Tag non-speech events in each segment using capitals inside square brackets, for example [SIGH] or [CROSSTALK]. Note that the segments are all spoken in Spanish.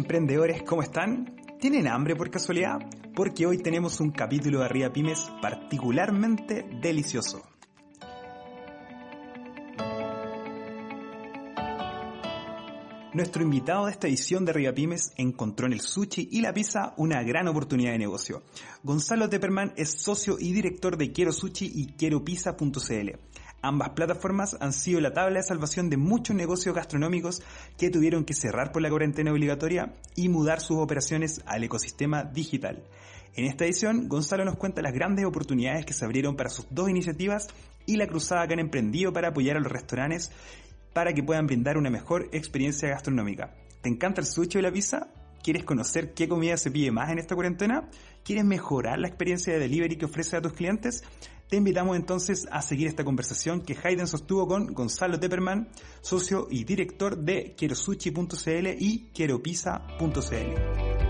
emprendedores, ¿cómo están? ¿Tienen hambre por casualidad? Porque hoy tenemos un capítulo de Arriba Pymes particularmente delicioso. Nuestro invitado de esta edición de Arriba Pymes encontró en el sushi y la pizza una gran oportunidad de negocio. Gonzalo Tepperman es socio y director de Quiero Sushi y QuieroPizza.cl. Ambas plataformas han sido la tabla de salvación de muchos negocios gastronómicos que tuvieron que cerrar por la cuarentena obligatoria y mudar sus operaciones al ecosistema digital. En esta edición, Gonzalo nos cuenta las grandes oportunidades que se abrieron para sus dos iniciativas y la cruzada que han emprendido para apoyar a los restaurantes para que puedan brindar una mejor experiencia gastronómica. ¿Te encanta el sushi y la pizza? ¿Quieres conocer qué comida se pide más en esta cuarentena? ¿Quieres mejorar la experiencia de delivery que ofreces a tus clientes? Te invitamos entonces a seguir esta conversación que Hayden sostuvo con Gonzalo Tepperman, socio y director de quierosushi.cl y quieropizza.cl.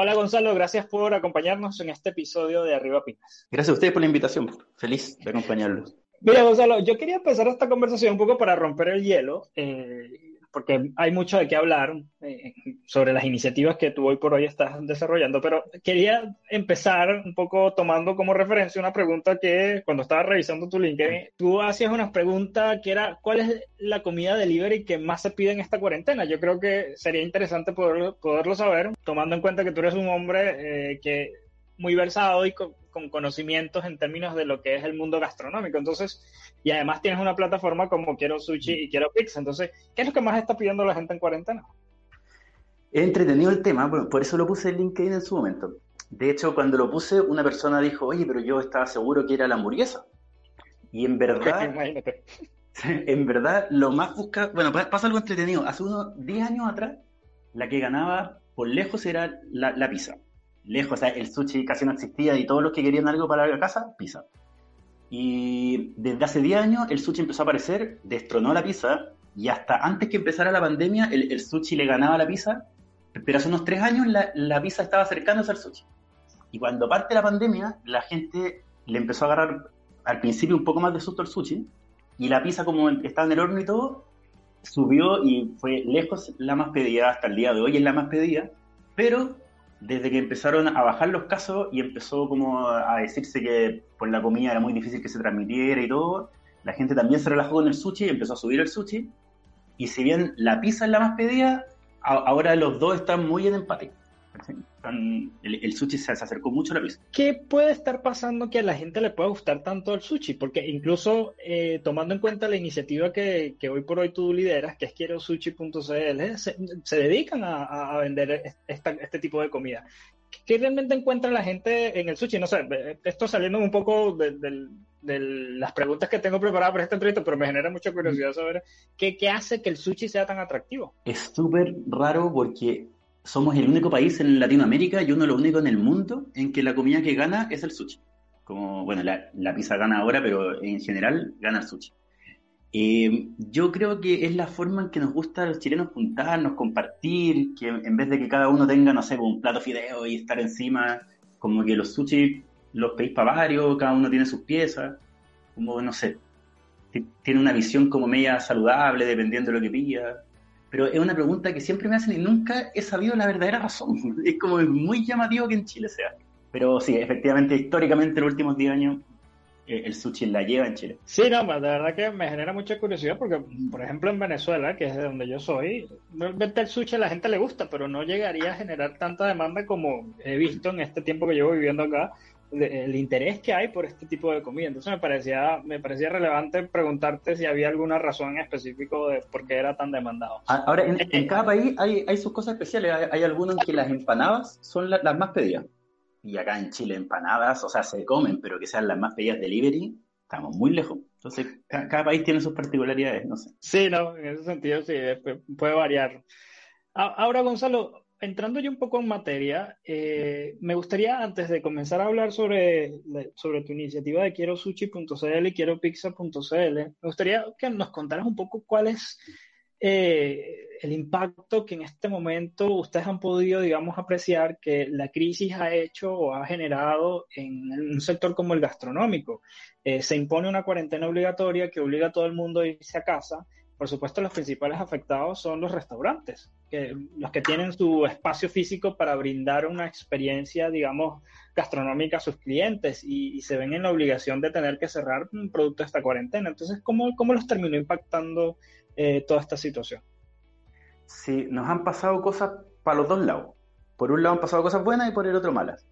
Hola Gonzalo, gracias por acompañarnos en este episodio de Arriba Pinas. Gracias a ustedes por la invitación, feliz de acompañarlos. Mira Gonzalo, yo quería empezar esta conversación un poco para romper el hielo. Eh, porque hay mucho de qué hablar eh, sobre las iniciativas que tú hoy por hoy estás desarrollando, pero quería empezar un poco tomando como referencia una pregunta que cuando estaba revisando tu LinkedIn, tú hacías una pregunta que era, ¿cuál es la comida delivery que más se pide en esta cuarentena? Yo creo que sería interesante poderlo, poderlo saber, tomando en cuenta que tú eres un hombre eh, que muy versado y conocimientos en términos de lo que es el mundo gastronómico. Entonces, y además tienes una plataforma como Quiero Sushi y Quiero Pizza. Entonces, ¿qué es lo que más está pidiendo la gente en cuarentena? He entretenido el tema, por eso lo puse en LinkedIn en su momento. De hecho, cuando lo puse, una persona dijo, oye, pero yo estaba seguro que era la hamburguesa. Y en [LAUGHS] verdad, en verdad, lo más busca, bueno, pasa algo entretenido. Hace unos 10 años atrás, la que ganaba por lejos era la, la pizza lejos, el sushi casi no existía y todos los que querían algo para la casa, pizza. Y desde hace 10 años el sushi empezó a aparecer, destronó la pizza y hasta antes que empezara la pandemia el, sushi le ganaba la pizza, pero hace unos 3 años la, la pizza estaba acercándose al sushi. Y cuando parte la pandemia, la gente le empezó a agarrar al principio un poco más de susto al sushi y la pizza como estaba en el horno y todo, subió y fue lejos la más pedida, hasta el día de hoy es la más pedida, pero desde que empezaron a bajar los casos y empezó como a decirse que por la comida era muy difícil que se transmitiera y todo, la gente también se relajó con el sushi y empezó a subir el sushi. Y si bien la pizza es la más pedida, ahora los dos están muy en empate el, sushi se, acercó mucho a la pizza. ¿Qué puede estar pasando que a la gente le pueda gustar tanto el sushi? Porque incluso eh, tomando en cuenta la iniciativa que, hoy por hoy tú lideras, que es quiero sushi.cl, se, se, dedican a, vender este tipo de comida. ¿Qué realmente encuentra la gente en el sushi? No sé, esto saliendo un poco de, las preguntas que tengo preparadas para este entrevista, pero me genera mucha curiosidad saber qué, qué hace que el sushi sea tan atractivo. Es súper raro porque somos el único país en Latinoamérica y uno de los únicos en el mundo en que la comida que gana es el sushi. Como, bueno, la, pizza gana ahora, pero en general gana el sushi. Eh, yo creo que es la forma en que nos gusta a los chilenos juntarnos, compartir, que en vez de que cada uno tenga, no sé, un plato fideo y estar encima, como que los sushi los pedís para varios, cada uno tiene sus piezas, como, no sé, tiene una visión como media saludable dependiendo de lo que pida pero es una pregunta que siempre me hacen y nunca he sabido la verdadera razón. [LAUGHS] Es como muy llamativo que en Chile sea. Pero sí, efectivamente, históricamente en los últimos 10 años eh, el sushi la lleva en Chile. Sí, no, de verdad que me genera mucha curiosidad porque, por ejemplo, en Venezuela, que es de donde yo soy, realmente el sushi a la gente le gusta, pero no llegaría a generar tanta demanda como he visto en este tiempo que llevo viviendo acá, el interés que hay por este tipo de comida. Entonces me parecía, me parecía relevante preguntarte si había alguna razón en específico de por qué era tan demandado. Ah, ahora, en, cada país hay, hay, sus cosas especiales. Hay, algunos en que las empanadas son las más pedidas. y acá en Chile empanadas, o sea, se comen, pero que sean las más pedidas delivery, estamos muy lejos. Entonces, cada, país tiene sus particularidades, no sé. Sí, no, en ese sentido sí, puede variar. Ahora, Gonzalo, entrando yo un poco en materia, eh, me gustaría, antes de comenzar a hablar sobre, sobre tu iniciativa de quiero sushi.cl y quiero pizza.cl, me gustaría que nos contaras un poco cuál es eh, el impacto que en este momento ustedes han podido, digamos, apreciar que la crisis ha hecho o ha generado en un sector como el gastronómico. Eh, se impone una cuarentena obligatoria que obliga a todo el mundo a irse a casa por supuesto, los principales afectados son los restaurantes, que, los que tienen su espacio físico para brindar una experiencia, digamos, gastronómica a sus clientes y, se ven en la obligación de tener que cerrar un producto de esta cuarentena. Entonces, ¿cómo, cómo los terminó impactando eh, toda esta situación? Sí, nos han pasado cosas para los dos lados. Por un lado han pasado cosas buenas y por el otro malas.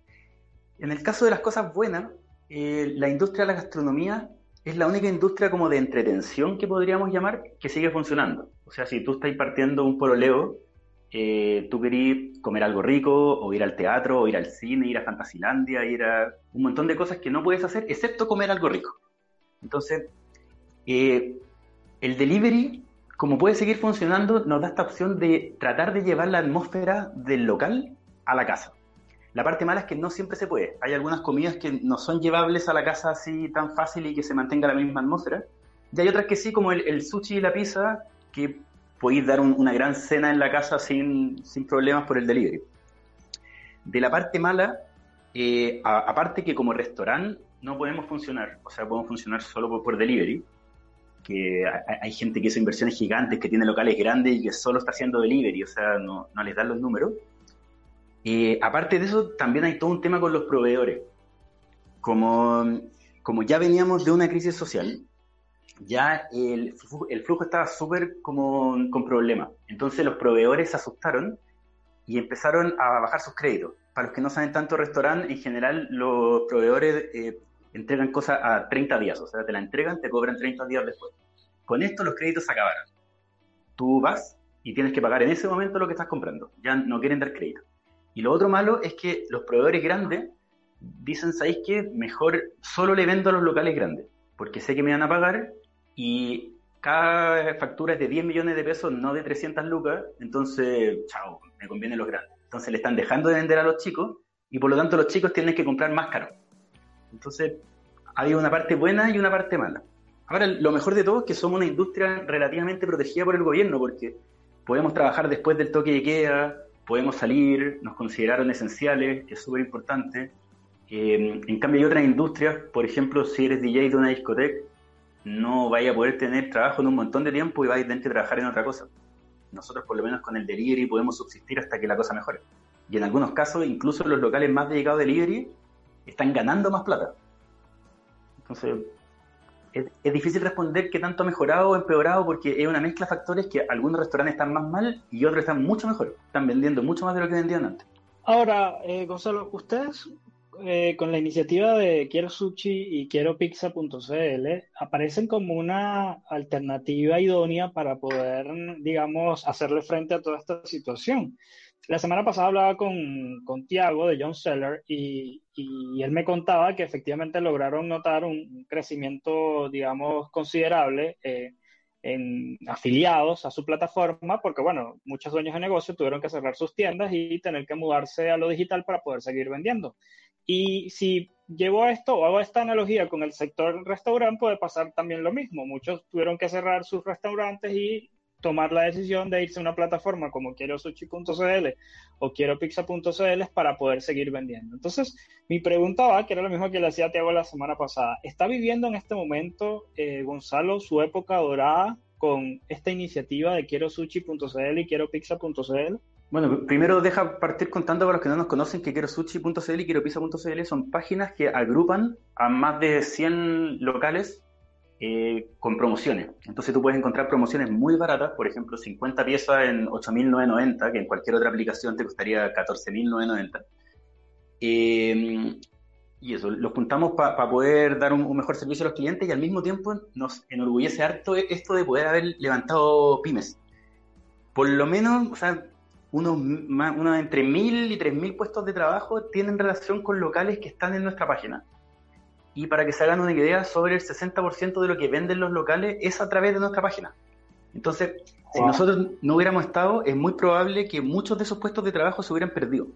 En el caso de las cosas buenas, eh, la industria de la gastronomía es la única industria como de entretención que podríamos llamar que sigue funcionando. O sea, si tú estás partiendo un poroleo, eh, tú querías comer algo rico, o ir al teatro, o ir al cine, ir a Fantasilandia, ir a un montón de cosas que no puedes hacer, excepto comer algo rico. Entonces, eh, el delivery, como puede seguir funcionando, nos da esta opción de tratar de llevar la atmósfera del local a la casa. La parte mala es que no siempre se puede. Hay algunas comidas que no son llevables a la casa así tan fácil y que se mantenga la misma atmósfera. Y hay otras que sí, como el, sushi y la pizza, que podéis dar una gran cena en la casa sin, problemas por el delivery. De la parte mala, eh, aparte que como restaurante no podemos funcionar, o sea, podemos funcionar solo por, delivery, que hay, gente que hace inversiones gigantes, que tiene locales grandes y que solo está haciendo delivery, o sea, no, no les dan los números. Eh, aparte de eso, también hay todo un tema con los proveedores. Como, como ya veníamos de una crisis social, ya el, el flujo estaba súper con problemas. Entonces los proveedores se asustaron y empezaron a bajar sus créditos. Para los que no saben tanto restaurante, en general los proveedores eh, entregan cosas a 30 días, o sea, te la entregan, te cobran 30 días después. Con esto los créditos se acabaron. Tú vas y tienes que pagar en ese momento lo que estás comprando. Ya no quieren dar crédito. Y lo otro malo es que los proveedores grandes dicen, ¿sabéis qué? Mejor solo le vendo a los locales grandes, porque sé que me van a pagar y cada factura es de 10 millones de pesos, no de 300 lucas, entonces, chao, me conviene los grandes. Entonces le están dejando de vender a los chicos y por lo tanto los chicos tienen que comprar más caro. Entonces, hay una parte buena y una parte mala. Ahora, lo mejor de todo es que somos una industria relativamente protegida por el gobierno, porque podemos trabajar después del toque de queda, podemos salir, nos consideraron esenciales, que es súper importante. Eh, en cambio, hay otras industrias, por ejemplo, si eres DJ de una discoteca, no vaya a poder tener trabajo en un montón de tiempo y vais a tener trabajar en otra cosa. Nosotros, por lo menos con el delivery, podemos subsistir hasta que la cosa mejore. Y en algunos casos, incluso los locales más dedicados a delivery están ganando más plata. Entonces, es, difícil responder qué tanto ha mejorado o empeorado porque es una mezcla de factores que algunos restaurantes están más mal y otros están mucho mejor. Están vendiendo mucho más de lo que vendían antes. Ahora, eh, Gonzalo, ustedes eh, con la iniciativa de Quiero Sushi y Quiero Pizza.cl aparecen como una alternativa idónea para poder, digamos, hacerle frente a toda esta situación. La semana pasada hablaba con, con Tiago de John Seller y, él me contaba que efectivamente lograron notar un crecimiento, digamos, considerable eh, en afiliados a su plataforma, porque, bueno, muchos dueños de negocio tuvieron que cerrar sus tiendas y tener que mudarse a lo digital para poder seguir vendiendo. Y si llevo esto o hago esta analogía con el sector restaurante, puede pasar también lo mismo. Muchos tuvieron que cerrar sus restaurantes y tomar la decisión de irse a una plataforma como quiero sushi.cl o quiero pizza.cl para poder seguir vendiendo. Entonces, mi pregunta va, que era lo mismo que le hacía a Tiago la semana pasada, ¿está viviendo en este momento eh, Gonzalo su época dorada con esta iniciativa de quiero sushi.cl y quiero pizza.cl? Bueno, primero deja partir contando para los que no nos conocen que quiero sushi.cl y quiero pizza.cl son páginas que agrupan a más de 100 locales eh, con promociones. Entonces tú puedes encontrar promociones muy baratas, por ejemplo, 50 piezas en 8.990, que en cualquier otra aplicación te costaría 14.990. Eh, y eso, los juntamos para poder dar un, mejor servicio a los clientes y al mismo tiempo nos enorgullece harto esto de poder haber levantado pymes. Por lo menos, o sea, unos, unos entre mil y tres mil puestos de trabajo tienen relación con locales que están en nuestra página. Y para que se hagan una idea, sobre el 60% de lo que venden los locales es a través de nuestra página. Entonces, si nosotros no hubiéramos estado, es muy probable que muchos de esos puestos de trabajo se hubieran perdido.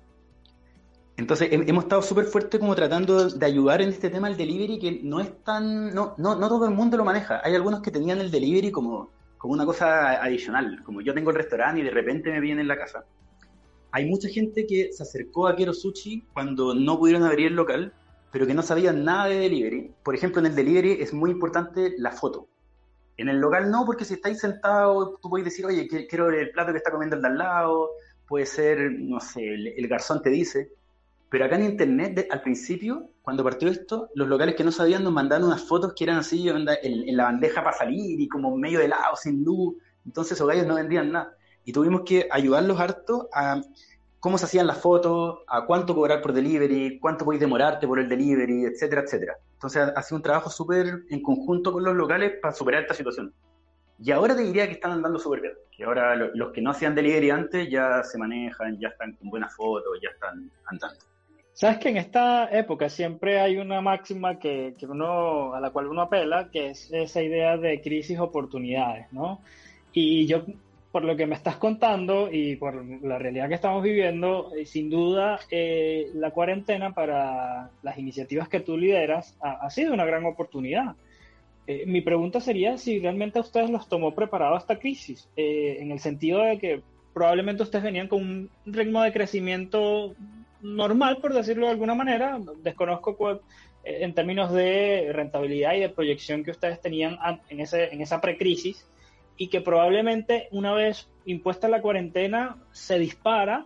Entonces, hemos estado súper fuertes como tratando de ayudar en este tema el delivery, que no es tan. No, no, no todo el mundo lo maneja. Hay algunos que tenían el delivery como, como una cosa adicional. Como yo tengo el restaurante y de repente me vienen en la casa. Hay mucha gente que se acercó a Quiero Sushi cuando no pudieron abrir el local, pero que no sabían nada de delivery. Por ejemplo, en el delivery es muy importante la foto. En el local no, porque si estáis sentados, tú puedes decir, oye, quiero el plato que está comiendo el de al lado, puede ser, no sé, el, garzón te dice. Pero acá en internet, al principio, cuando partió esto, los locales que no sabían nos mandaron unas fotos que eran así, en, la bandeja para salir y como medio de lado, sin luz. Entonces esos gallos no vendían nada. Y tuvimos que ayudarlos harto a cómo se hacían las fotos, a cuánto cobrar por delivery, cuánto podéis demorarte por el delivery, etcétera, etcétera. Entonces ha sido un trabajo súper en conjunto con los locales para superar esta situación. Y ahora te diría que están andando súper bien, que ahora los que no hacían delivery antes ya se manejan, ya están con buenas fotos, ya están andando. Sabes que en esta época siempre hay una máxima que, que uno, a la cual uno apela, que es esa idea de crisis oportunidades, ¿no? Y yo por lo que me estás contando y por la realidad que estamos viviendo, eh, sin duda eh, la cuarentena para las iniciativas que tú lideras ha, sido una gran oportunidad. Eh, mi pregunta sería si realmente a ustedes los tomó preparado esta crisis, en el sentido de que probablemente ustedes venían con un ritmo de crecimiento normal, por decirlo de alguna manera. Desconozco cuál, en términos de rentabilidad y de proyección que ustedes tenían en, ese, en esa precrisis y que probablemente una vez impuesta la cuarentena se dispara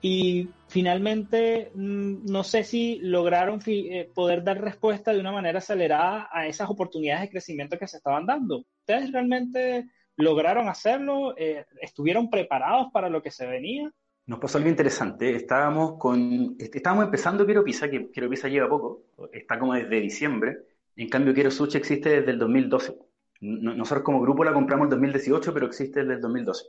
y finalmente mm, no sé si lograron eh, poder dar respuesta de una manera acelerada a esas oportunidades de crecimiento que se estaban dando. ¿Ustedes realmente lograron hacerlo? Eh, ¿Estuvieron preparados para lo que se venía? Nos pasó algo interesante. Estábamos con, estábamos empezando Quiero Pizza, que Quiero Pizza lleva poco, está como desde diciembre. En cambio, Quiero Sushi existe desde el 2012. Nosotros como grupo la compramos en 2018, pero existe desde el 2012.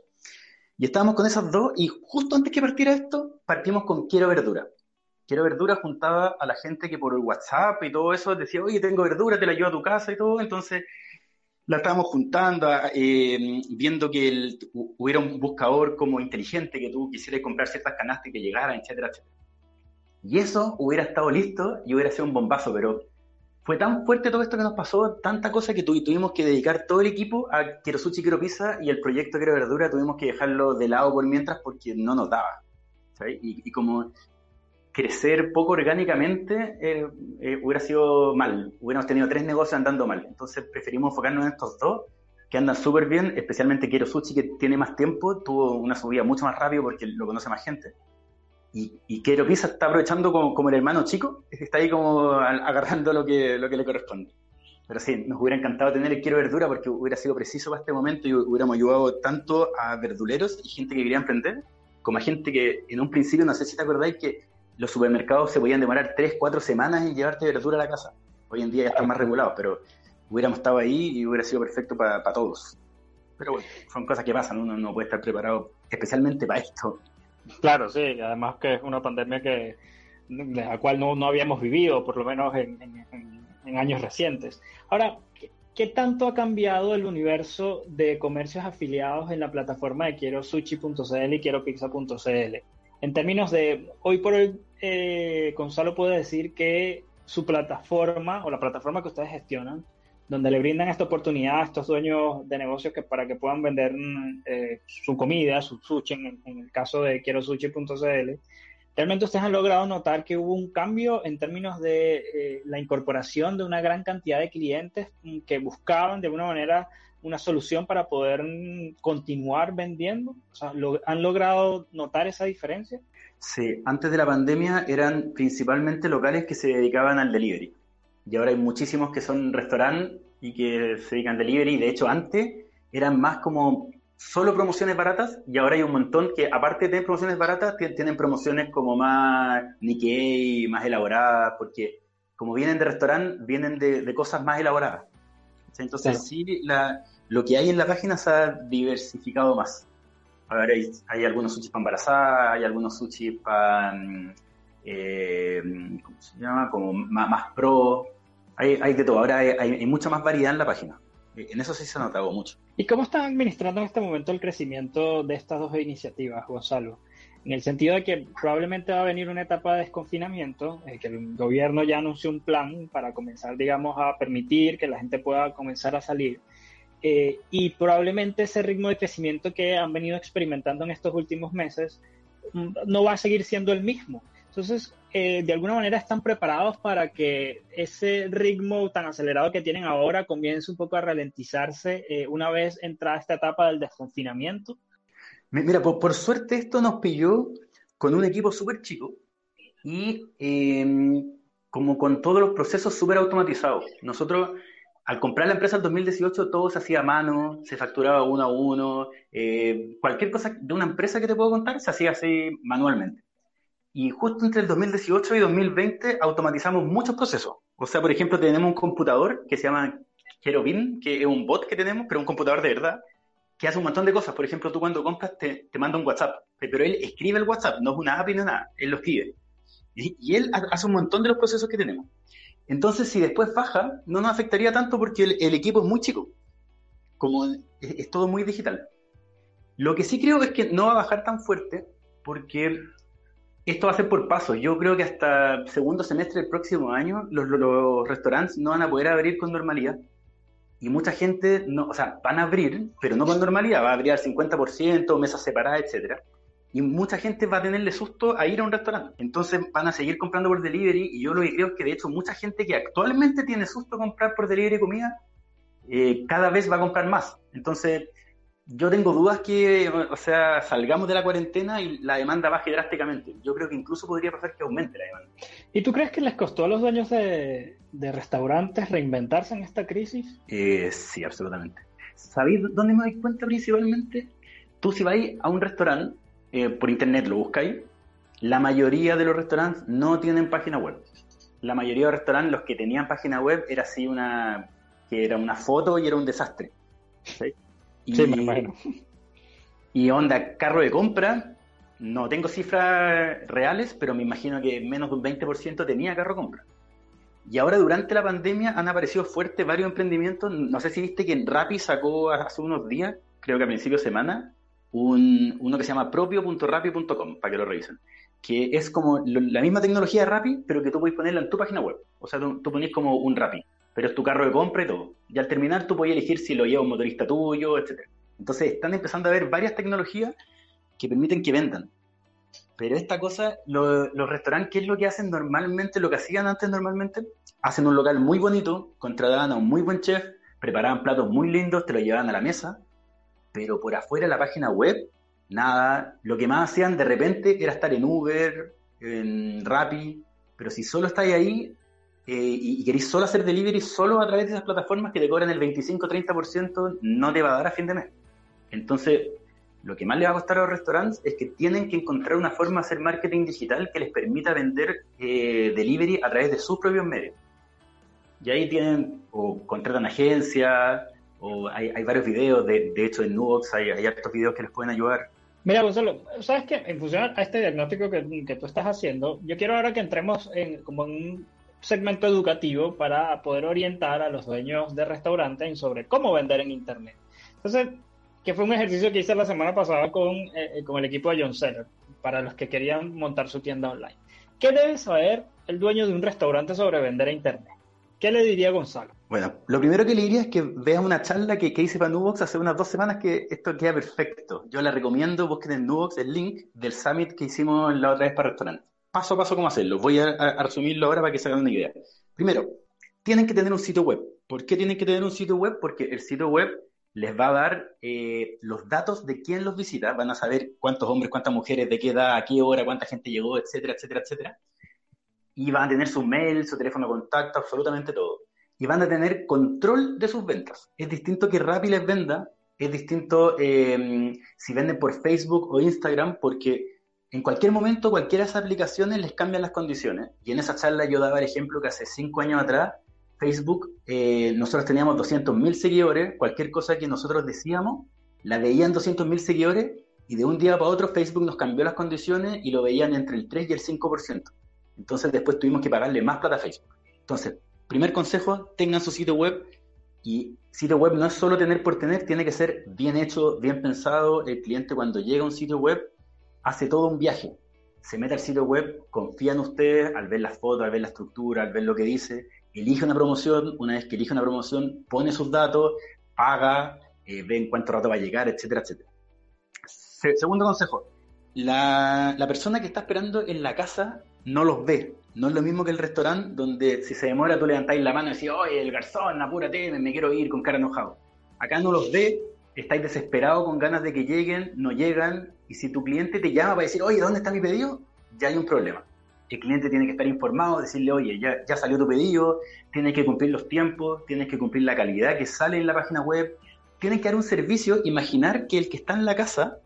Y estábamos con esas dos y justo antes que partiera esto, partimos con Quiero Verdura. Quiero Verdura juntaba a la gente que por el WhatsApp y todo eso decía, oye, tengo verdura, te la llevo a tu casa y todo. Entonces la estábamos juntando, eh, viendo que hubiera un buscador como inteligente que tú quisieras comprar ciertas canastas y que llegaran, etcétera, etcétera. Y eso hubiera estado listo y hubiera sido un bombazo, pero fue tan fuerte todo esto que nos pasó, tanta cosa que tuvimos que dedicar todo el equipo a Quiero Sushi, Quiero Pizza y el proyecto Quiero Verdura tuvimos que dejarlo de lado por mientras porque no nos daba. Y, como crecer poco orgánicamente eh, eh, hubiera sido mal, hubiéramos tenido tres negocios andando mal. Entonces preferimos enfocarnos en estos dos que andan súper bien, especialmente Quiero Sushi que tiene más tiempo, tuvo una subida mucho más rápido porque lo conoce más gente. Y, y Quiero Pizza está aprovechando como, como, el hermano chico, [LAUGHS] está ahí como agarrando lo que, lo que le corresponde. Pero sí, nos hubiera encantado tener el Quiero Verdura porque hubiera sido preciso para este momento y hubiéramos ayudado tanto a verduleros y gente que quería emprender, como a gente que en un principio, no sé si te acordáis, que los supermercados se podían demorar 3, 4 semanas en llevarte verdura a la casa. Hoy en día ya están más regulados, pero hubiéramos estado ahí y hubiera sido perfecto para todos. Pero bueno, son cosas que pasan, uno no puede estar preparado especialmente para esto. Claro, sí, además que es una pandemia que de la cual no, habíamos vivido, por lo menos en, años recientes. Ahora, ¿qué, tanto ha cambiado el universo de comercios afiliados en la plataforma de quiero sushi.cl y quiero pizza.cl? En términos de, hoy por hoy, eh, Gonzalo puede decir que su plataforma o la plataforma que ustedes gestionan donde le brindan esta oportunidad a estos dueños de negocios que para que puedan vender eh, su comida, su sushi, en, el caso de quiero sushi.cl, realmente ustedes han logrado notar que hubo un cambio en términos de eh, la incorporación de una gran cantidad de clientes que buscaban de alguna manera una solución para poder continuar vendiendo? O sea, ¿Han logrado notar esa diferencia? Sí, antes de la pandemia eran principalmente locales que se dedicaban al delivery y ahora hay muchísimos que son restaurantes y que se dedican delivery. De hecho, antes eran más como solo promociones baratas y ahora hay un montón que, aparte de tener promociones baratas, tienen promociones como más Nikkei, más elaboradas, porque como vienen de restaurante, vienen de, cosas más elaboradas. Entonces, sí, la, lo que hay en la página se ha diversificado más. A ver, hay, algunos sushi para embarazada, hay algunos sushi para, mm, eh, ¿cómo se llama? Como más, pro. Hay, hay, de todo. Ahora hay, mucha más variedad en la página. En eso sí se ha notado mucho. ¿Y cómo están administrando en este momento el crecimiento de estas dos iniciativas, Gonzalo? En el sentido de que probablemente va a venir una etapa de desconfinamiento, que el gobierno ya anunció un plan para comenzar, digamos, a permitir que la gente pueda comenzar a salir. Eh, y probablemente ese ritmo de crecimiento que han venido experimentando en estos últimos meses mm, no va a seguir siendo el mismo. Entonces, eh, de alguna manera están preparados para que ese ritmo tan acelerado que tienen ahora comience un poco a ralentizarse una vez entrada esta etapa del desconfinamiento. Mira, por, suerte esto nos pilló con un equipo súper chico y em, como con todos los procesos súper automatizados. Nosotros, al comprar la empresa en 2018, todo se hacía a mano, se facturaba uno a uno, eh, cualquier cosa de una empresa que te puedo contar se hacía así manualmente. Y justo entre el 2018 y 2020 automatizamos muchos procesos. O sea, por ejemplo, tenemos un computador que se llama Cherubin, que es un bot que tenemos, pero un computador de verdad, que hace un montón de cosas. Por ejemplo, tú cuando compras te, te manda un WhatsApp, pero él escribe el WhatsApp, no es una app ni nada, él lo escribe. Y, él hace un montón de los procesos que tenemos. Entonces, si después baja, no nos afectaría tanto porque el, equipo es muy chico, como es, todo muy digital. Lo que sí creo es que no va a bajar tan fuerte porque esto va a ser por paso. Yo creo que hasta segundo semestre del próximo año los, los restaurantes no van a poder abrir con normalidad y mucha gente, no, o sea, van a abrir, pero no con normalidad, va a abrir al 50%, mesas separadas, etcétera. Y mucha gente va a tenerle susto a ir a un restaurante. Entonces van a seguir comprando por delivery. Y yo lo que creo es que, de hecho, mucha gente que actualmente tiene susto a comprar por delivery comida, eh, cada vez va a comprar más. Entonces, yo tengo dudas que, o sea, salgamos de la cuarentena y la demanda baje drásticamente. Yo creo que incluso podría pasar que aumente la demanda. ¿Y tú crees que les costó a los dueños de, restaurantes reinventarse en esta crisis? Eh, sí, absolutamente. ¿Sabéis dónde me doy cuenta principalmente? Tú si vais a un restaurante, eh, por internet lo buscáis, la mayoría de los restaurantes no tienen página web. La mayoría de los restaurantes, los que tenían página web, era así una, que era una foto y era un desastre. ¿sí? Y, [LAUGHS] sí, me Y onda, carro de compra, no tengo cifras reales, pero me imagino que menos de un 20% tenía carro de compra. Y ahora durante la pandemia han aparecido fuertes varios emprendimientos. No sé si viste que Rappi sacó hace unos días, creo que a principio de semana, un, uno que se llama propio.rappi.com, para que lo revisen. Que es como la misma tecnología de Rappi, pero que tú puedes ponerla en tu página web. O sea, tú, pones como un Rappi pero es tu carro de compra y todo. Y al terminar tú puedes elegir si lo lleva un motorista tuyo, etc. Entonces están empezando a ver varias tecnologías que permiten que vendan. Pero esta cosa, los restaurantes, ¿qué es lo que hacen normalmente? Lo que hacían antes normalmente, hacen un local muy bonito, contrataban a un muy buen chef, preparaban platos muy lindos, te lo llevaban a la mesa, pero por afuera de la página web, nada. Lo que más hacían de repente era estar en Uber, en Rappi, pero si solo estáis ahí, eh, y, queréis solo hacer delivery solo a través de esas plataformas que te cobran el 25-30%, no te va a dar a fin de mes. Entonces, lo que más le va a costar a los restaurantes es que tienen que encontrar una forma de hacer marketing digital que les permita vender eh, delivery a través de sus propios medios. Y ahí tienen, o contratan agencias, o hay, varios videos, de, de hecho en Nubox hay, hay hartos videos que les pueden ayudar. Mira, Gonzalo, ¿sabes qué? En función a este diagnóstico que, que, tú estás haciendo, yo quiero ahora que entremos en, como en un segmento educativo para poder orientar a los dueños de restaurantes sobre cómo vender en Internet. Entonces, que fue un ejercicio que hice la semana pasada con, eh, eh, con el equipo de John Seller, para los que querían montar su tienda online. ¿Qué debe saber el dueño de un restaurante sobre vender a Internet? ¿Qué le diría Gonzalo? Bueno, lo primero que le diría es que vea una charla que, que hice para Nubox hace unas dos semanas que esto queda perfecto. Yo la recomiendo, busquen en Nubox el link del summit que hicimos la otra vez para restaurantes paso a paso cómo hacerlo. Voy a, resumirlo ahora para que se hagan una idea. Primero, tienen que tener un sitio web. ¿Por qué tienen que tener un sitio web? Porque el sitio web les va a dar eh, los datos de quién los visita, van a saber cuántos hombres, cuántas mujeres, de qué edad, a qué hora, cuánta gente llegó, etcétera, etcétera, etcétera. Y van a tener su mail, su teléfono de contacto, absolutamente todo. Y van a tener control de sus ventas. Es distinto que Rappi les venda, es distinto eh, si venden por Facebook o Instagram, porque en cualquier momento cualquiera de esas aplicaciones les cambian las condiciones. Y en esa charla yo daba el ejemplo que hace cinco años atrás, Facebook, eh, nosotros teníamos 200.000 seguidores, cualquier cosa que nosotros decíamos, la veían 200.000 seguidores y de un día para otro Facebook nos cambió las condiciones y lo veían entre el 3 y el 5%. Entonces después tuvimos que pagarle más plata a Facebook. Entonces, primer consejo, tengan su sitio web y sitio web no es solo tener por tener, tiene que ser bien hecho, bien pensado. El cliente cuando llega a un sitio web hace todo un viaje. Se mete al sitio web, confía en ustedes al ver las fotos, al ver la estructura, al ver lo que dice, elige una promoción, una vez que elige una promoción, pone sus datos, paga, eh, ve en cuánto rato va a llegar, etcétera, etcétera. segundo consejo, la, la, persona que está esperando en la casa no los ve. No es lo mismo que el restaurante donde si se demora tú levantáis la mano y decís, oye, el garzón, apúrate, me quiero ir con cara enojado. Acá no los ve, estáis desesperados con ganas de que lleguen, no llegan, y si tu cliente te llama para decir, oye, ¿dónde está mi pedido? Ya hay un problema. El cliente tiene que estar informado, decirle, oye, ya, ya salió tu pedido, tienes que cumplir los tiempos, tienes que cumplir la calidad que sale en la página web, tienes que dar un servicio, imaginar que el que está en la casa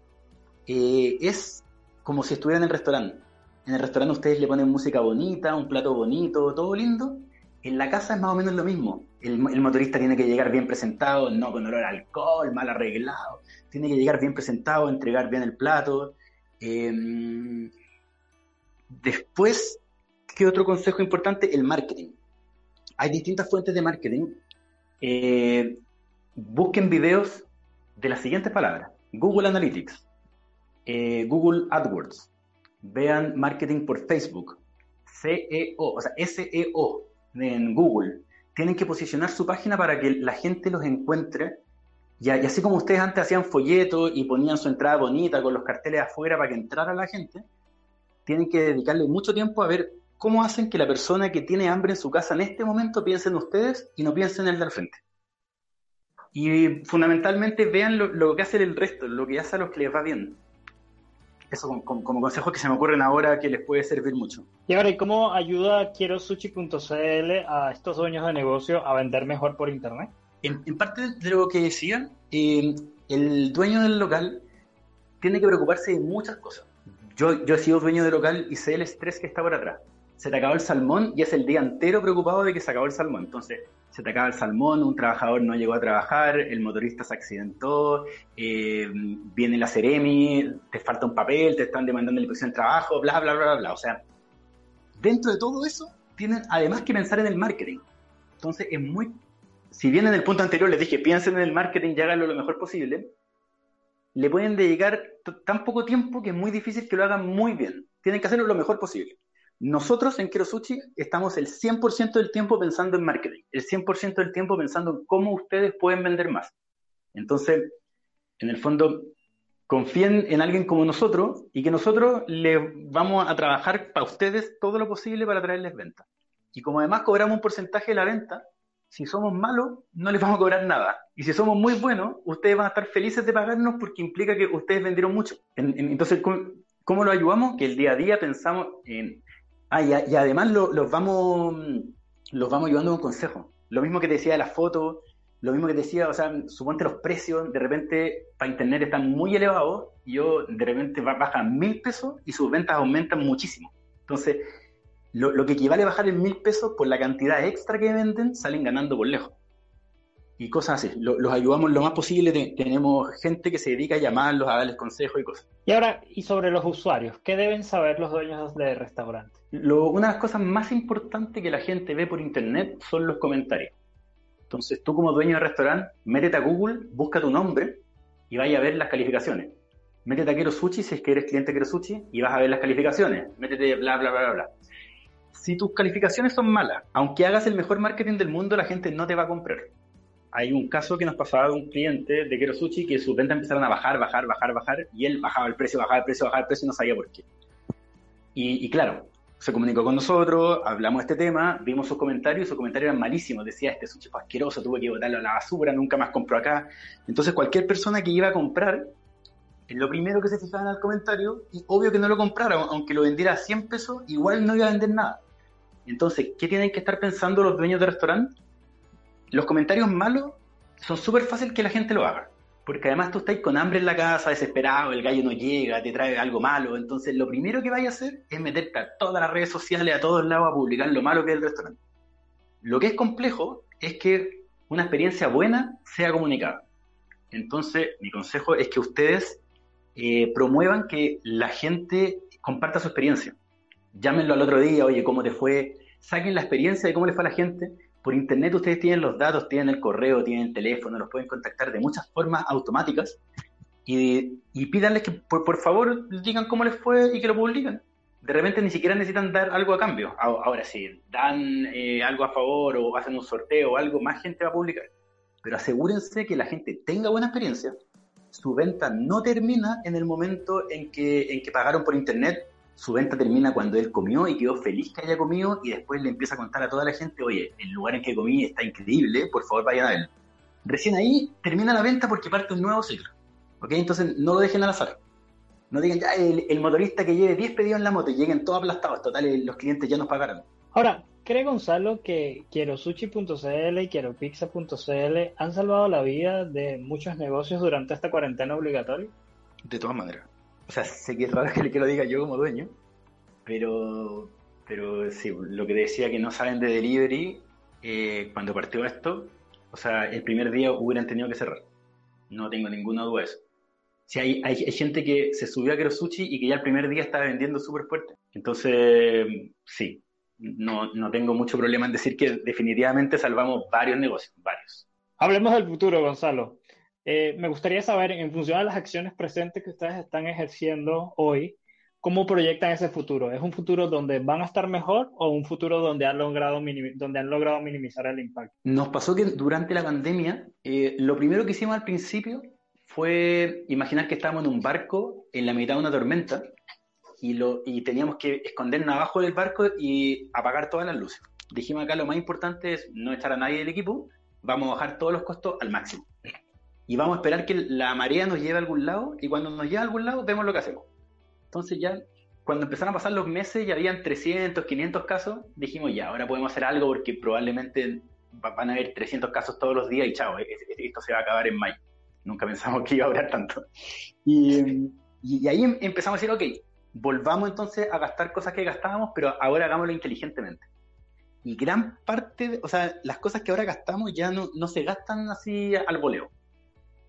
eh, es como si estuviera en el restaurante en el restaurante ustedes le ponen música bonita, un plato bonito, todo lindo. En la casa es más o menos lo mismo. El, motorista tiene que llegar bien presentado, no con olor a alcohol, mal arreglado. Tiene que llegar bien presentado, entregar bien el plato. Em, después, ¿qué otro consejo importante? El marketing. Hay distintas fuentes de marketing. Eh, busquen videos de las siguientes palabras. Google Analytics, eh, Google AdWords, vean marketing por Facebook, CEO, o sea, SEO en Google. Tienen que posicionar su página para que la gente los encuentre. Y, así como ustedes antes hacían folletos y ponían su entrada bonita con los carteles afuera para que entrara la gente, tienen que dedicarle mucho tiempo a ver cómo hacen que la persona que tiene hambre en su casa en este momento piense en ustedes y no piense en el del frente. Y fundamentalmente vean lo, lo que hace el resto, lo que hace a los que les va bien eso como, consejos que se me ocurren ahora que les puede servir mucho. Y ahora, ¿y cómo ayuda Quierosushi.cl a estos dueños de negocio a vender mejor por internet? En, parte de lo que decían, eh, el dueño del local tiene que preocuparse de muchas cosas. Yo, yo he sido dueño del local y sé el estrés que está por atrás. Se te acabó el salmón y es el día entero preocupado de que se acabó el salmón. Entonces, se te acaba el salmón, un trabajador no llegó a trabajar, el motorista se accidentó, eh, viene la Ceremi, te falta un papel, te están demandando la inspección de trabajo, bla, bla, bla, bla. O sea, dentro de todo eso, tienen además que pensar en el marketing. Entonces, es muy. Si bien en el punto anterior les dije, piensen en el marketing y háganlo lo mejor posible, le pueden dedicar tan poco tiempo que es muy difícil que lo hagan muy bien. Tienen que hacerlo lo mejor posible. Nosotros en Kirosuchi estamos el 100% del tiempo pensando en marketing, el 100% del tiempo pensando en cómo ustedes pueden vender más. Entonces, en el fondo, confíen en alguien como nosotros y que nosotros les vamos a trabajar para ustedes todo lo posible para traerles venta. Y como además cobramos un porcentaje de la venta, si somos malos, no les vamos a cobrar nada. Y si somos muy buenos, ustedes van a estar felices de pagarnos porque implica que ustedes vendieron mucho. entonces, ¿cómo, lo ayudamos? Que el día a día pensamos en Ah, y, además los, vamos, los vamos ayudando con. Lo mismo que te decía de las fotos, lo mismo que decía, o sea, suponte los precios, de repente para internet están muy elevados, y yo de repente bajan mil pesos y sus ventas aumentan muchísimo. Entonces, lo, que equivale a bajar en mil pesos por la cantidad extra que venden, salen ganando por lejos. Y cosas así. los ayudamos lo más posible. tenemos gente que se dedica a llamarlos, a darles consejos y cosas. Y ahora, y sobre los usuarios, ¿qué deben saber los dueños de restaurantes? una de las cosas más importantes que la gente ve por internet son los comentarios. Entonces tú como dueño de restaurante, métete a Google, busca tu nombre y vaya a ver las calificaciones. Métete a Quiero Sushi si es que eres cliente de Quiero Sushi y vas a ver las calificaciones. Métete bla, bla, bla, bla. Si tus calificaciones son malas, aunque hagas el mejor marketing del mundo, la gente no te va a comprar. Hay un caso que nos pasaba de un cliente de Quiero Sushi que sus ventas empezaron a bajar, bajar, bajar, bajar y él bajaba el precio, bajaba el precio, bajaba el precio y no sabía por qué. y claro, se comunicó con nosotros, hablamos de este tema, vimos sus comentarios y sus comentarios eran malísimos. Decía, este sushi fue asqueroso, tuve que botarlo a la basura, nunca más compro acá. Entonces, cualquier persona que iba a comprar, lo primero que se fijaba en el comentario, y obvio que no lo comprara, aunque lo vendiera a 100 pesos, igual no iba a vender nada. Entonces, ¿qué tienen que estar pensando los dueños de restaurante? Los comentarios malos son súper fácil que la gente lo haga. Porque además tú estás con hambre en la casa, desesperado, el gallo no llega, te trae algo malo. Entonces lo primero que vayas a hacer es meterte a todas las redes sociales, a todos lados, a publicar lo malo que es el restaurante. Lo que es complejo es que una experiencia buena sea comunicada. Entonces mi consejo es que ustedes eh, promuevan que la gente comparta su experiencia. Llámenlo al otro día, oye, ¿cómo te fue? Saquen la experiencia de cómo le fue a la gente. Por internet ustedes tienen los datos, tienen el correo, tienen el teléfono, los pueden contactar de muchas formas automáticas y, pídanles que por, favor digan cómo les fue y que lo publiquen. De repente ni siquiera necesitan dar algo a cambio. Ahora sí, dan eh, algo a favor o hacen un sorteo o algo, más gente va a publicar. Pero asegúrense que la gente tenga buena experiencia. Su venta no termina en el momento en que pagaron por internet. Su venta termina cuando él comió y quedó feliz que haya comido y después le empieza a contar a toda la gente, oye, el lugar en que comí está increíble, por favor vayan a verlo. Recién ahí termina la venta porque parte un nuevo ciclo. Entonces no lo dejen al azar. No digan, ya, el, motorista que lleve 10 pedidos en la moto y lleguen todos aplastados. Total, eh, los clientes ya nos pagaron. Ahora, ¿cree Gonzalo que QuieroSushi.cl y QuieroPizza.cl han salvado la vida de muchos negocios durante esta cuarentena obligatoria? De todas maneras. O sea, sé que es raro que lo diga yo como dueño, pero, pero sí, lo que decía que no saben de delivery, eh, cuando partió esto, o sea, el primer día hubieran tenido que cerrar. No tengo ninguna duda de eso. Si hay, hay, gente que se subió a Sushi y que ya el primer día estaba vendiendo súper fuerte. Entonces, sí, no, no tengo mucho problema en decir que definitivamente salvamos varios negocios, varios. Hablemos del futuro, Gonzalo. Eh, me gustaría saber, en función de las acciones presentes que ustedes están ejerciendo hoy, ¿cómo proyectan ese futuro? ¿Es un futuro donde van a estar mejor o un futuro donde han logrado, minimizar el impacto? Nos pasó que durante la pandemia, eh, lo primero que hicimos al principio fue imaginar que estábamos en un barco en la mitad de una tormenta y teníamos que escondernos abajo del barco y apagar todas las luces. Dijimos acá lo más importante es no echar a nadie del equipo, vamos a bajar todos los costos al máximo. Y vamos a esperar que la marea nos lleve a algún lado y cuando nos lleve a algún lado vemos lo que hacemos. Entonces ya cuando empezaron a pasar los meses y habían 300, 500 casos, dijimos ya, ahora podemos hacer algo porque probablemente van a haber 300 casos todos los días y chao, esto se va a acabar en mayo. Nunca pensamos que iba a durar tanto. Y, ahí em, empezamos a decir, ok, volvamos entonces a gastar cosas que gastábamos, pero ahora hagámoslo inteligentemente. Y gran parte, o sea, las cosas que ahora gastamos ya no, no se gastan así al voleo.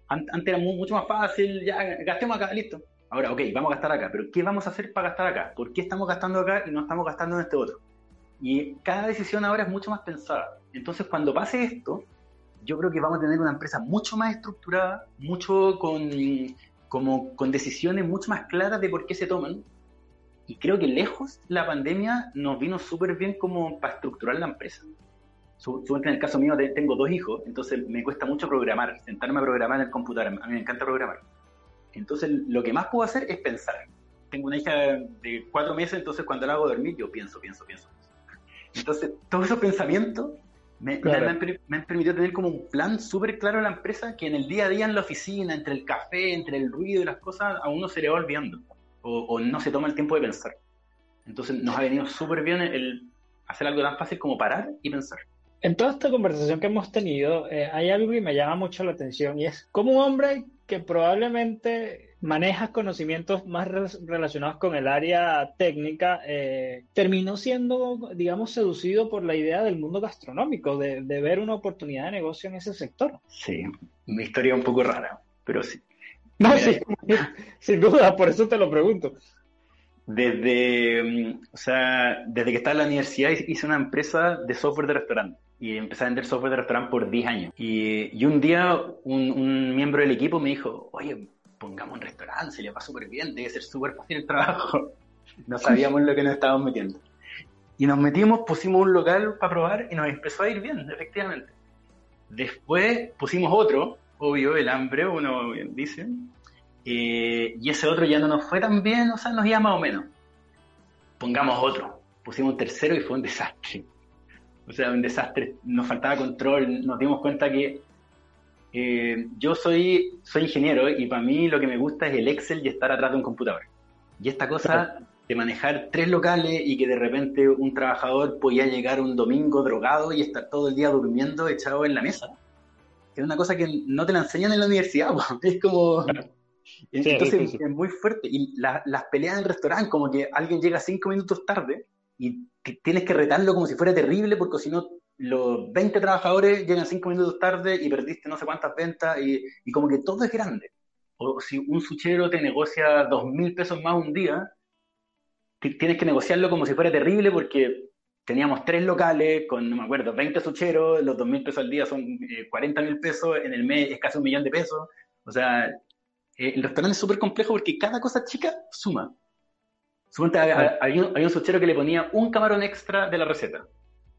Antes era mucho más fácil, ya gastemos acá, listo Ahora, ok, vamos a gastar acá, pero ¿qué vamos a hacer para gastar acá? ¿Por qué estamos gastando acá y no estamos gastando en este otro? Y cada decisión ahora es mucho más pensada. Entonces, cuando pase esto, yo creo que vamos a tener una empresa mucho más estructurada, mucho con, como, con decisiones mucho más claras de por qué se toman. Y creo que lejos la pandemia nos vino súper bien como para estructurar la empresa. Supongo en el caso mío tengo dos hijos, entonces me cuesta mucho programar, sentarme a programar en el computador. A mí me encanta programar. Entonces, lo que más puedo hacer es pensar. Tengo una hija de cuatro meses, entonces cuando la hago dormir, yo pienso, pienso, pienso. Entonces, todos esos pensamientos me, han, permitido tener como un plan súper claro en la empresa que en el día a día en la oficina, entre el café, entre el ruido y las cosas, a uno se le va olvidando o, no se toma el tiempo de pensar. Entonces, nos ha venido súper bien el hacer algo tan fácil como parar y pensar. En toda esta conversación que hemos tenido, eh, hay algo que me llama mucho la atención y es como un hombre que probablemente maneja conocimientos más relacionados con el área técnica, eh, terminó siendo, digamos, seducido por la idea del mundo gastronómico, de, ver una oportunidad de negocio en ese sector. Sí, mi historia un poco rara, pero sí. No, sí, [LAUGHS] sin duda, por eso te lo pregunto. Desde, mm, o sea, desde que estaba en la universidad hice una empresa de software de restaurante y empecé a vender software de restaurante por 10 años. Y, y un día un, miembro del equipo me dijo, oye, pongamos un restaurante, se le va súper bien, debe ser súper fácil el trabajo. [LAUGHS] No sabíamos lo que nos estábamos metiendo. Y nos metimos, pusimos un local para probar y nos empezó a ir bien, efectivamente. Después pusimos otro, obvio, el hambre, uno dice, eh, y ese otro ya no nos fue tan bien, o sea, nos iba más o menos. Pongamos otro. Pusimos un tercero y fue un desastre. O sea, un desastre. Nos faltaba control. Nos dimos cuenta que eh, yo soy, soy ingeniero y para mí lo que me gusta es el Excel y estar atrás de un computador. Y esta cosa de manejar tres locales y que de repente un trabajador podía llegar un domingo drogado y estar todo el día durmiendo echado en la mesa, es una cosa que no te la enseñan en la universidad. [LAUGHS] Es como... Entonces es muy fuerte. Y las peleas en el restaurante, como que alguien llega cinco minutos tarde y tienes que retarlo como si fuera terrible, porque si no, los 20 trabajadores llegan cinco minutos tarde y perdiste no sé cuántas ventas, y, como que todo es grande. o si un suchero te negocia dos mil pesos más un día, tienes que negociarlo como si fuera terrible porque teníamos tres locales con, no me acuerdo, 20 sucheros, los dos mil pesos al día son eh, 40 mil pesos, en el mes es casi un millón de pesos. O sea, eh, el restaurante es súper complejo porque cada cosa chica suma. Hay, un, hay un suchero que le ponía un camarón extra de la receta.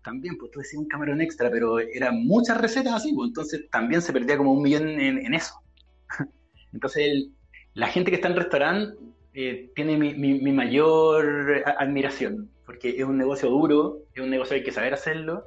También, pues tú decías un camarón extra, pero eran muchas recetas así, pues entonces también se perdía como un millón en, eso. [LAUGHS] entonces, la gente que está en el restaurante eh, tiene mi, mi, mayor admiración, porque es un negocio duro, es un negocio que hay que saber hacerlo,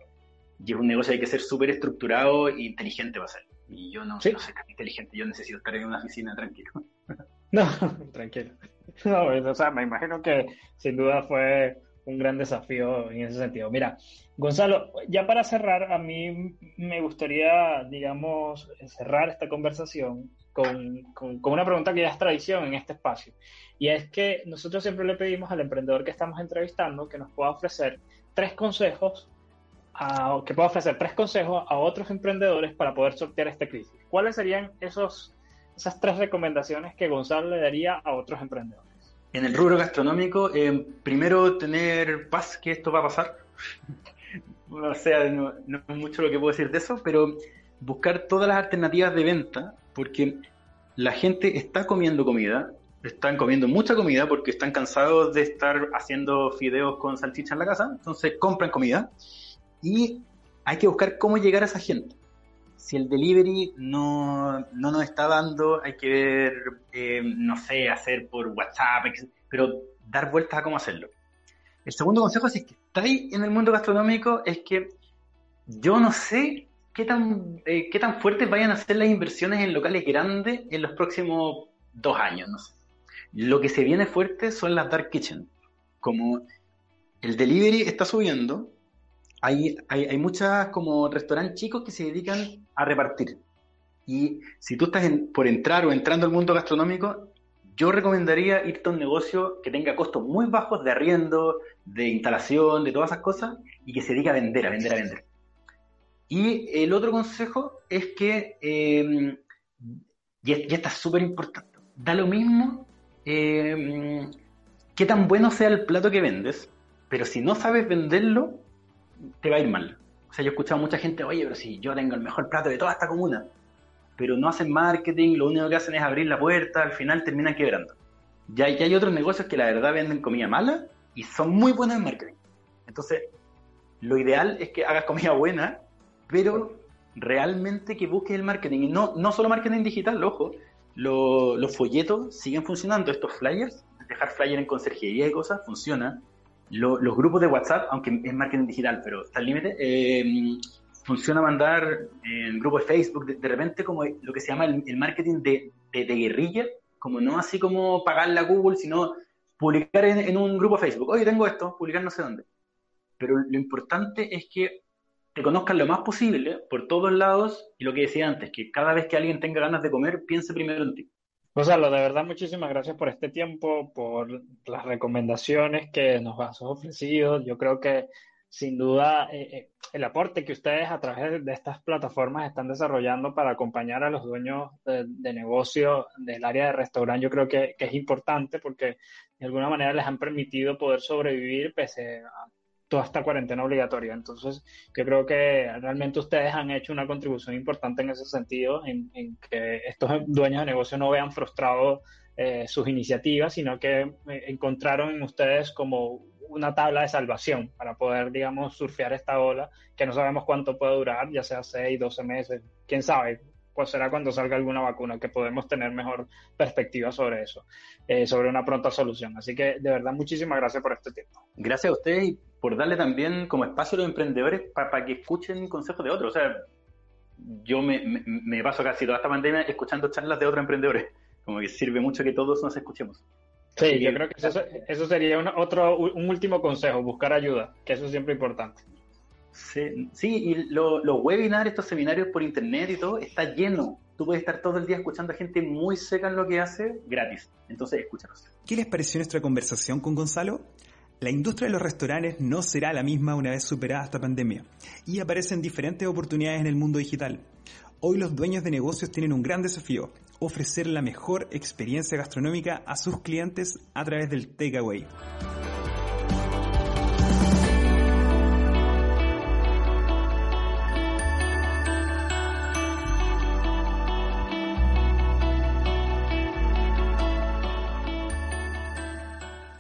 y es un negocio que hay que ser súper estructurado e inteligente para hacerlo. Y yo no, soy tan inteligente, yo necesito estar en una oficina tranquilo. [LAUGHS] No, [LAUGHS] tranquilo. [LAUGHS] No, o sea, me imagino que sin duda fue un gran desafío en ese sentido. Mira, Gonzalo, ya para cerrar, a mí me gustaría, digamos, cerrar esta conversación con, con, una pregunta que ya es tradición en este espacio. Y es que nosotros siempre le pedimos al emprendedor que estamos entrevistando que nos pueda ofrecer tres consejos, a, que pueda ofrecer tres consejos a otros emprendedores para poder sortear esta crisis. ¿Cuáles serían esos, esas tres recomendaciones que Gonzalo le daría a otros emprendedores? En el rubro gastronómico, eh, primero tener paz que esto va a pasar. [LAUGHS] o sea, no, no es mucho lo que puedo decir de eso, pero buscar todas las alternativas de venta, porque la gente está comiendo comida, están comiendo mucha comida porque están cansados de estar haciendo fideos con salchicha en la casa, entonces compran comida y hay que buscar cómo llegar a esa gente. Si el delivery no, no nos está dando, hay que ver, eh, no sé, hacer por WhatsApp, pero dar vueltas a cómo hacerlo. El segundo consejo, si es que estáis en el mundo gastronómico, es que yo no sé qué tan, eh, qué tan fuertes vayan a ser las inversiones en locales grandes en los próximos dos años, no sé. Lo que se viene fuerte son las dark kitchen. Como el delivery está subiendo, hay, hay, hay muchas como restaurantes chicos que se dedican a repartir. Y si tú estás por entrar o entrando al mundo gastronómico, yo recomendaría irte a un negocio que tenga costos muy bajos de arriendo, de instalación, de todas esas cosas, y que se dedique a vender, a vender, a vender. Y el otro consejo es que, eh, y, y esta es súper importante, da lo mismo eh, qué tan bueno sea el plato que vendes, pero si no sabes venderlo, te va a ir mal. O sea, yo he escuchado a mucha gente, oye, pero si yo tengo el mejor plato de toda esta comuna, pero no hacen marketing, lo único que hacen es abrir la puerta, al final terminan quebrando. Ya, hay otros negocios que la verdad venden comida mala y son muy buenos en marketing. Entonces, lo ideal es que hagas comida buena, pero realmente que busques el marketing. Y no, no solo marketing digital, ojo, los folletos siguen funcionando, estos flyers, dejar flyer en conserjería y cosas, funciona. Los grupos de WhatsApp, aunque es marketing digital, pero está al límite, eh, funciona mandar en grupos de Facebook, de, repente como lo que se llama el, marketing de, guerrilla, como no así como pagarle a Google, sino publicar en, en un grupo de Facebook, oye, tengo esto, publicar no sé dónde. Pero lo importante es que te conozcan lo más posible por todos lados y lo que decía antes, que cada vez que alguien tenga ganas de comer, piense primero en ti. Gonzalo, de verdad muchísimas gracias por este tiempo, por las recomendaciones que nos has ofrecido. Yo creo que sin duda eh, eh, el aporte que ustedes a través de estas plataformas están desarrollando para acompañar a los dueños de, negocio del área de restaurante, yo creo que, es importante porque de alguna manera les han permitido poder sobrevivir pese toda esta cuarentena obligatoria. Entonces, yo creo que realmente ustedes han hecho una contribución importante en ese sentido, en, que estos dueños de negocio no vean frustrados eh, sus iniciativas, sino que eh, encontraron en ustedes como una tabla de salvación para poder, digamos, surfear esta ola, que no sabemos cuánto puede durar, ya sea 6, 12 meses, quién sabe, pues será cuando salga alguna vacuna que podemos tener mejor perspectiva sobre eso, eh, sobre una pronta solución. Así que de verdad muchísimas gracias por este tiempo. Gracias a ustedes por darle también como espacio a los emprendedores para que escuchen consejos de otros. O sea, yo me, me, paso casi toda esta pandemia escuchando charlas de otros emprendedores. Como que sirve mucho que todos nos escuchemos. Sí, yo creo que eso, eso sería un, otro, un último consejo, buscar ayuda, que eso es siempre importante. Sí, y los webinars, estos seminarios por internet y todo, está lleno. Tú puedes estar todo el día escuchando a gente muy seca en lo que hace, gratis. Entonces, escúchanos. ¿Qué les pareció nuestra conversación con Gonzalo? La industria de los restaurantes no será la misma una vez superada esta pandemia y aparecen diferentes oportunidades en el mundo digital. Hoy los dueños de negocios tienen un gran desafío, ofrecer la mejor experiencia gastronómica a sus clientes a través del takeaway.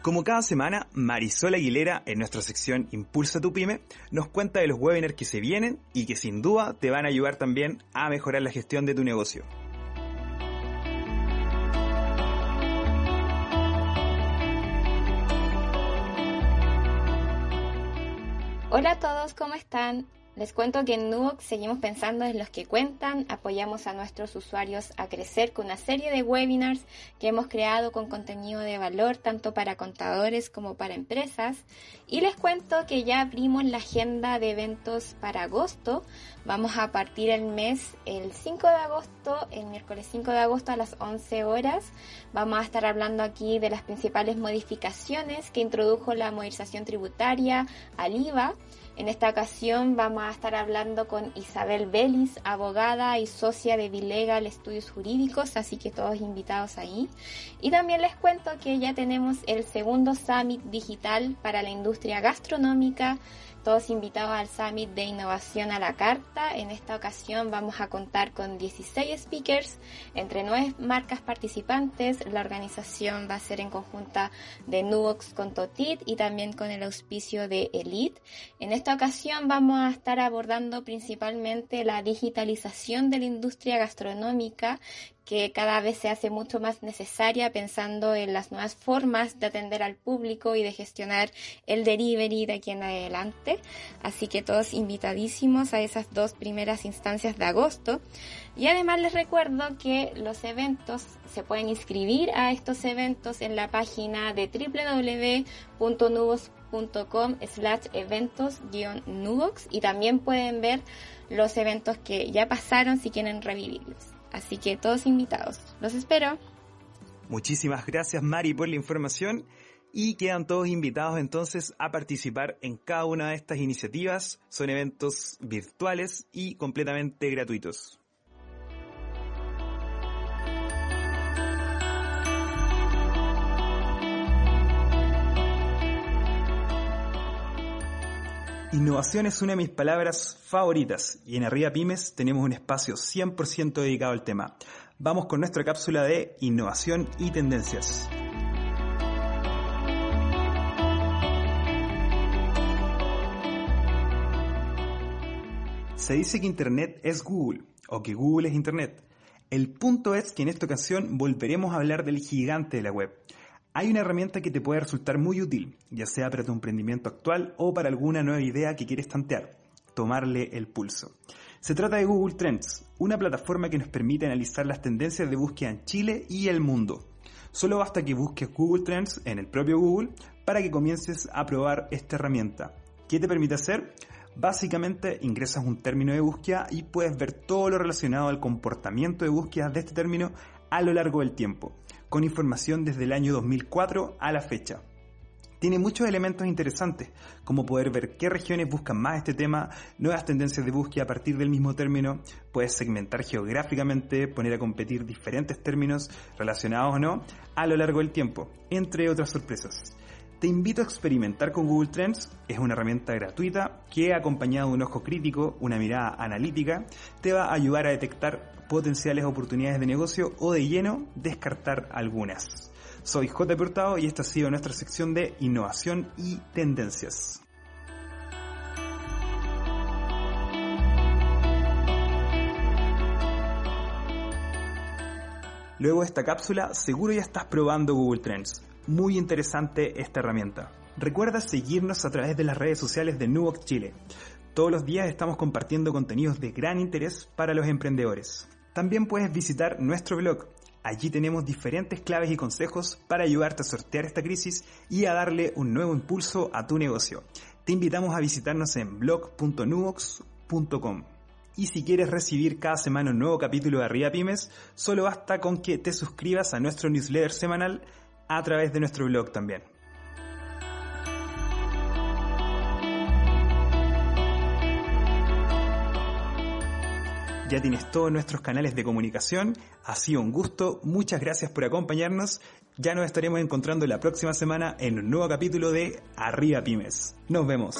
Como cada semana, Marisol Aguilera, en nuestra sección Impulsa tu Pyme, nos cuenta de los webinars que se vienen y que sin duda te van a ayudar también a mejorar la gestión de tu negocio. Hola a todos, ¿cómo están? Les cuento que en Nuvox seguimos pensando en los que cuentan, apoyamos a nuestros usuarios a crecer con una serie de webinars que hemos creado con contenido de valor tanto para contadores como para empresas. Y les cuento que ya abrimos la agenda de eventos para agosto. Vamos a partir el mes el 5 de agosto, el miércoles 5 de agosto a las 11 horas. Vamos a estar hablando aquí de las principales modificaciones que introdujo la modernización tributaria al IVA en esta ocasión vamos a estar hablando con Isabel Vélez, abogada y socia de Bilegal Estudios Jurídicos, así que todos invitados ahí. Y también les cuento que ya tenemos el segundo Summit Digital para la industria gastronómica todos invitados al Summit de Innovación a la Carta. En esta ocasión vamos a contar con 16 speakers entre nueve marcas participantes. La organización va a ser en conjunta de Nuvox con Totit y también con el auspicio de Elite. En esta ocasión vamos a estar abordando principalmente la digitalización de la industria gastronómica que cada vez se hace mucho más necesaria pensando en las nuevas formas de atender al público y de gestionar el delivery de aquí en adelante. Así que todos invitadísimos a esas dos primeras instancias de agosto. Y además les recuerdo que los eventos se pueden inscribir a estos eventos en la página de www.nubos.com slash eventos-nubox y también pueden ver los eventos que ya pasaron si quieren revivirlos. Así que todos invitados. Los espero. Muchísimas gracias Mari por la información y quedan todos invitados entonces a participar en cada una de estas iniciativas. Son eventos virtuales y completamente gratuitos. Innovación es una de mis palabras favoritas y en Arriba Pymes tenemos un espacio 100% dedicado al tema. Vamos con nuestra cápsula de innovación y tendencias. Se dice que Internet es Google o que Google es Internet. El punto es que en esta ocasión volveremos a hablar del gigante de la web hay una herramienta que te puede resultar muy útil, ya sea para tu emprendimiento actual o para alguna nueva idea que quieres tantear, tomarle el pulso. Se trata de Google Trends, una plataforma que nos permite analizar las tendencias de búsqueda en Chile y el mundo. Solo basta que busques Google Trends en el propio Google para que comiences a probar esta herramienta. ¿Qué te permite hacer? Básicamente ingresas un término de búsqueda y puedes ver todo lo relacionado al comportamiento de búsqueda de este término a lo largo del tiempo con información desde el año 2004 a la fecha. Tiene muchos elementos interesantes, como poder ver qué regiones buscan más este tema, nuevas tendencias de búsqueda a partir del mismo término, puedes segmentar geográficamente, poner a competir diferentes términos relacionados o no a lo largo del tiempo, entre otras sorpresas. Te invito a experimentar con Google Trends, es una herramienta gratuita que acompañado de un ojo crítico, una mirada analítica, te va a ayudar a detectar potenciales oportunidades de negocio o de lleno descartar algunas. Soy J. Hurtado y esta ha sido nuestra sección de innovación y tendencias. Luego de esta cápsula, seguro ya estás probando Google Trends. Muy interesante esta herramienta. Recuerda seguirnos a través de las redes sociales de Nuvox Chile. Todos los días estamos compartiendo contenidos de gran interés para los emprendedores. También puedes visitar nuestro blog. Allí tenemos diferentes claves y consejos para ayudarte a sortear esta crisis y a darle un nuevo impulso a tu negocio. Te invitamos a visitarnos en blog.nuvox.com. Y si quieres recibir cada semana un nuevo capítulo de Arriba Pymes, solo basta con que te suscribas a nuestro newsletter semanal a través de nuestro blog también. Ya tienes todos nuestros canales de comunicación. Ha sido un gusto. Muchas gracias por acompañarnos. Ya nos estaremos encontrando la próxima semana en un nuevo capítulo de Arriba Pymes. Nos vemos.